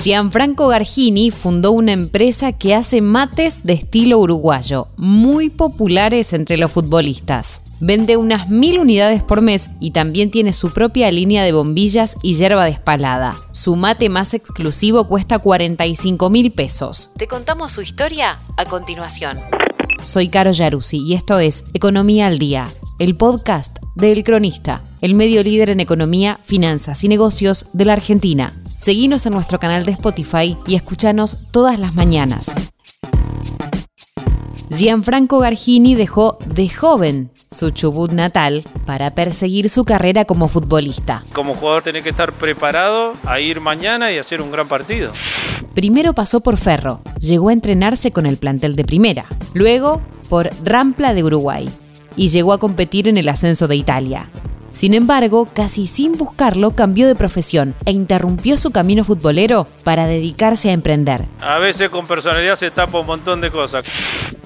Gianfranco Gargini fundó una empresa que hace mates de estilo uruguayo, muy populares entre los futbolistas. Vende unas mil unidades por mes y también tiene su propia línea de bombillas y hierba despalada. Su mate más exclusivo cuesta 45 mil pesos. Te contamos su historia a continuación. Soy Caro Yaruzzi y esto es Economía al Día, el podcast de El Cronista, el medio líder en economía, finanzas y negocios de la Argentina. Seguinos en nuestro canal de Spotify y escuchanos todas las mañanas. Gianfranco Gargini dejó de joven su Chubut natal para perseguir su carrera como futbolista. Como jugador tiene que estar preparado a ir mañana y hacer un gran partido. Primero pasó por Ferro, llegó a entrenarse con el plantel de primera, luego por Rampla de Uruguay y llegó a competir en el ascenso de Italia. Sin embargo, casi sin buscarlo, cambió de profesión e interrumpió su camino futbolero para dedicarse a emprender. A veces con personalidad se tapa un montón de cosas.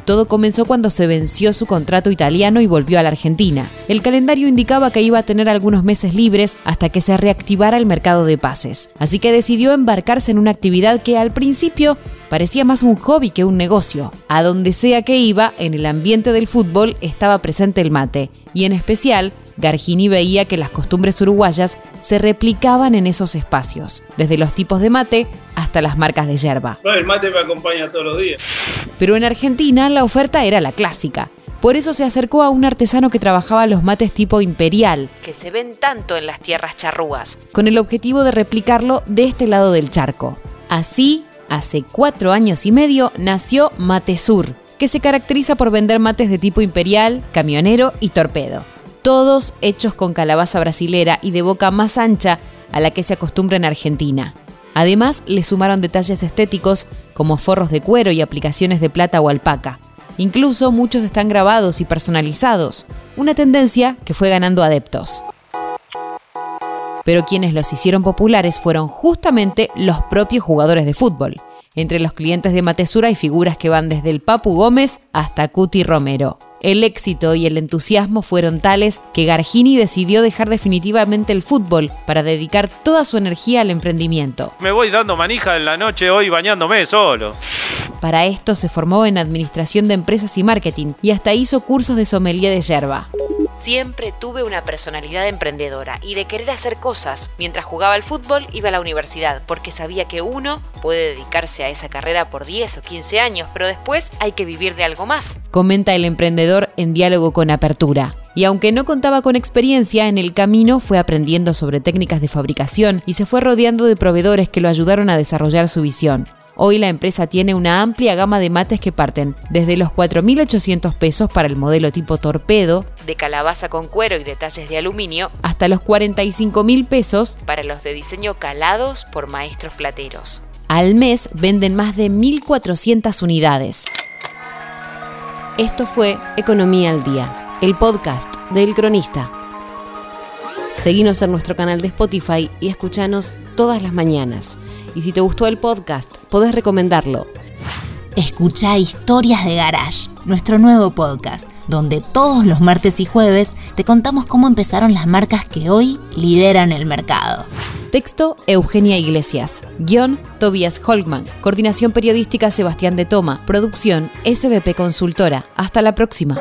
Todo comenzó cuando se venció su contrato italiano y volvió a la Argentina. El calendario indicaba que iba a tener algunos meses libres hasta que se reactivara el mercado de pases. Así que decidió embarcarse en una actividad que al principio parecía más un hobby que un negocio. A donde sea que iba, en el ambiente del fútbol estaba presente el mate, y en especial Gargini veía que las costumbres uruguayas se replicaban en esos espacios, desde los tipos de mate hasta las marcas de yerba. el mate me acompaña todos los días. Pero en Argentina la oferta era la clásica. Por eso se acercó a un artesano que trabajaba los mates tipo imperial, que se ven tanto en las tierras charrúas, con el objetivo de replicarlo de este lado del charco. Así, hace cuatro años y medio nació Matesur, que se caracteriza por vender mates de tipo imperial, camionero y torpedo todos hechos con calabaza brasilera y de boca más ancha a la que se acostumbra en Argentina. Además, le sumaron detalles estéticos como forros de cuero y aplicaciones de plata o alpaca. Incluso muchos están grabados y personalizados, una tendencia que fue ganando adeptos. Pero quienes los hicieron populares fueron justamente los propios jugadores de fútbol. Entre los clientes de Matesura hay figuras que van desde el Papu Gómez hasta Cuti Romero. El éxito y el entusiasmo fueron tales que Gargini decidió dejar definitivamente el fútbol para dedicar toda su energía al emprendimiento. Me voy dando manija en la noche hoy bañándome solo. Para esto se formó en Administración de Empresas y Marketing y hasta hizo cursos de sommelier de yerba. Siempre tuve una personalidad emprendedora y de querer hacer cosas. Mientras jugaba al fútbol iba a la universidad porque sabía que uno puede dedicarse a esa carrera por 10 o 15 años, pero después hay que vivir de algo más. Comenta el emprendedor en diálogo con apertura. Y aunque no contaba con experiencia, en el camino fue aprendiendo sobre técnicas de fabricación y se fue rodeando de proveedores que lo ayudaron a desarrollar su visión. Hoy la empresa tiene una amplia gama de mates que parten desde los 4.800 pesos para el modelo tipo torpedo, de calabaza con cuero y detalles de aluminio, hasta los 45.000 pesos para los de diseño calados por maestros plateros. Al mes venden más de 1.400 unidades. Esto fue Economía al Día, el podcast del Cronista. Seguinos en nuestro canal de Spotify y escuchanos todas las mañanas. Y si te gustó el podcast, podés recomendarlo. Escucha Historias de Garage, nuestro nuevo podcast, donde todos los martes y jueves te contamos cómo empezaron las marcas que hoy lideran el mercado. Texto Eugenia Iglesias. Guión Tobias Holkman. Coordinación periodística Sebastián de Toma. Producción SBP Consultora. Hasta la próxima.